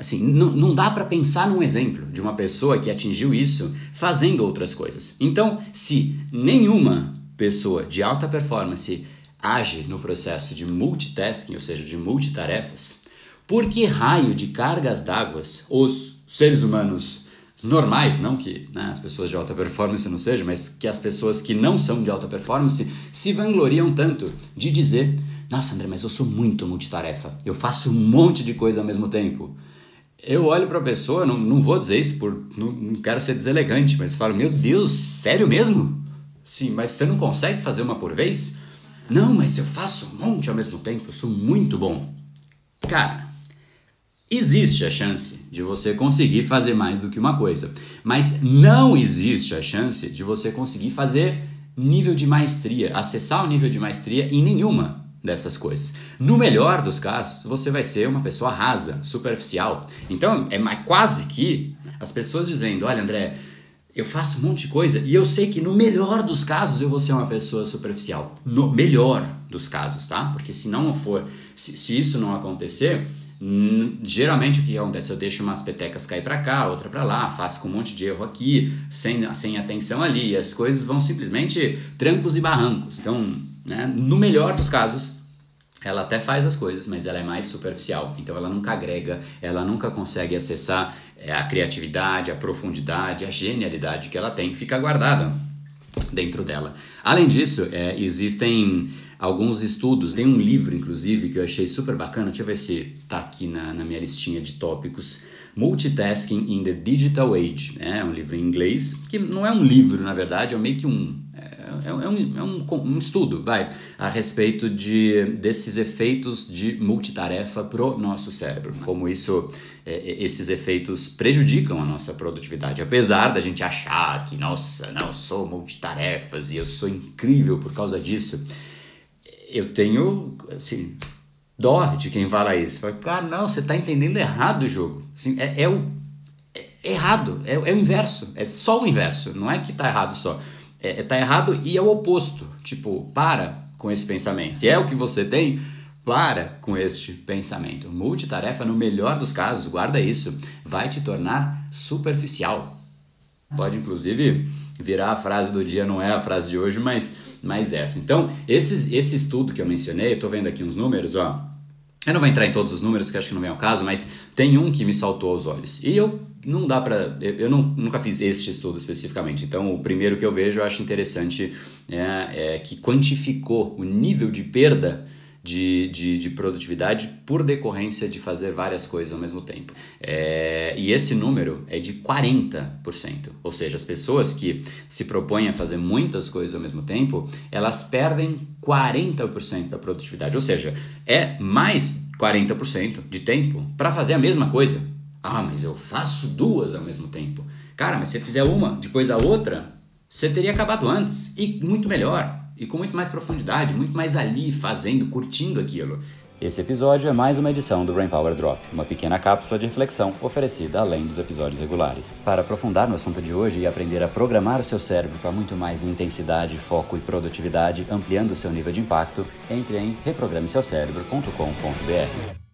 Assim, não, não dá para pensar num exemplo de uma pessoa que atingiu isso fazendo outras coisas. Então, se nenhuma pessoa de alta performance age no processo de multitasking, ou seja, de multitarefas, por que raio de cargas d'água os seres humanos normais, não que né, as pessoas de alta performance não sejam, mas que as pessoas que não são de alta performance se vangloriam tanto de dizer: Nossa, André, mas eu sou muito multitarefa, eu faço um monte de coisa ao mesmo tempo. Eu olho para a pessoa, não, não vou dizer isso por. Não, não quero ser deselegante, mas falo: Meu Deus, sério mesmo? Sim, mas você não consegue fazer uma por vez? Não, mas eu faço um monte ao mesmo tempo, eu sou muito bom. Cara, existe a chance de você conseguir fazer mais do que uma coisa, mas não existe a chance de você conseguir fazer nível de maestria, acessar o nível de maestria em nenhuma dessas coisas. No melhor dos casos, você vai ser uma pessoa rasa, superficial. Então, é quase que as pessoas dizendo: "Olha, André, eu faço um monte de coisa e eu sei que no melhor dos casos eu vou ser uma pessoa superficial. No melhor dos casos, tá? Porque se não for, se, se isso não acontecer, geralmente o que acontece? Eu deixo umas petecas cair para cá, outra para lá, faço com um monte de erro aqui, sem, sem atenção ali, e as coisas vão simplesmente trancos e barrancos. Então, né, no melhor dos casos, ela até faz as coisas, mas ela é mais superficial. Então ela nunca agrega, ela nunca consegue acessar é, a criatividade, a profundidade, a genialidade que ela tem, fica guardada dentro dela. Além disso, é, existem alguns estudos, tem um livro inclusive que eu achei super bacana, deixa eu ver se tá aqui na, na minha listinha de tópicos, Multitasking in the Digital Age, é um livro em inglês, que não é um livro na verdade, é meio que um é, é, um, é um, um, estudo, vai, a respeito de, desses efeitos de multitarefa pro nosso cérebro, como isso, é, esses efeitos prejudicam a nossa produtividade, apesar da gente achar que, nossa, não, eu sou multitarefas e eu sou incrível por causa disso, eu tenho, assim, dó de quem fala isso, fala, cara, não, você está entendendo errado o jogo, assim, é, é o é errado, é, é o inverso, é só o inverso, não é que está errado só, é, tá errado e é o oposto. Tipo, para com esse pensamento. Se é o que você tem, para com este pensamento. Multitarefa, no melhor dos casos, guarda isso, vai te tornar superficial. Pode inclusive virar a frase do dia, não é a frase de hoje, mas, mas essa. Então, esses, esse estudo que eu mencionei, eu estou vendo aqui uns números, ó. Eu não vou entrar em todos os números, que acho que não vem ao caso, mas tem um que me saltou aos olhos. E eu não dá para. Eu não, nunca fiz este estudo especificamente, então o primeiro que eu vejo eu acho interessante é, é que quantificou o nível de perda de, de, de, produtividade por decorrência de fazer várias coisas ao mesmo tempo. É, e esse número é de 40%. Ou seja, as pessoas que se propõem a fazer muitas coisas ao mesmo tempo, elas perdem 40% da produtividade. Ou seja, é mais 40% de tempo para fazer a mesma coisa. Ah, mas eu faço duas ao mesmo tempo. Cara, mas se você fizer uma, depois a outra, você teria acabado antes e muito melhor e com muito mais profundidade, muito mais ali fazendo, curtindo aquilo. Esse episódio é mais uma edição do Brain Power Drop, uma pequena cápsula de reflexão oferecida além dos episódios regulares. Para aprofundar no assunto de hoje e aprender a programar o seu cérebro para muito mais intensidade, foco e produtividade, ampliando o seu nível de impacto, entre em reprogrameseucerebro.com.br.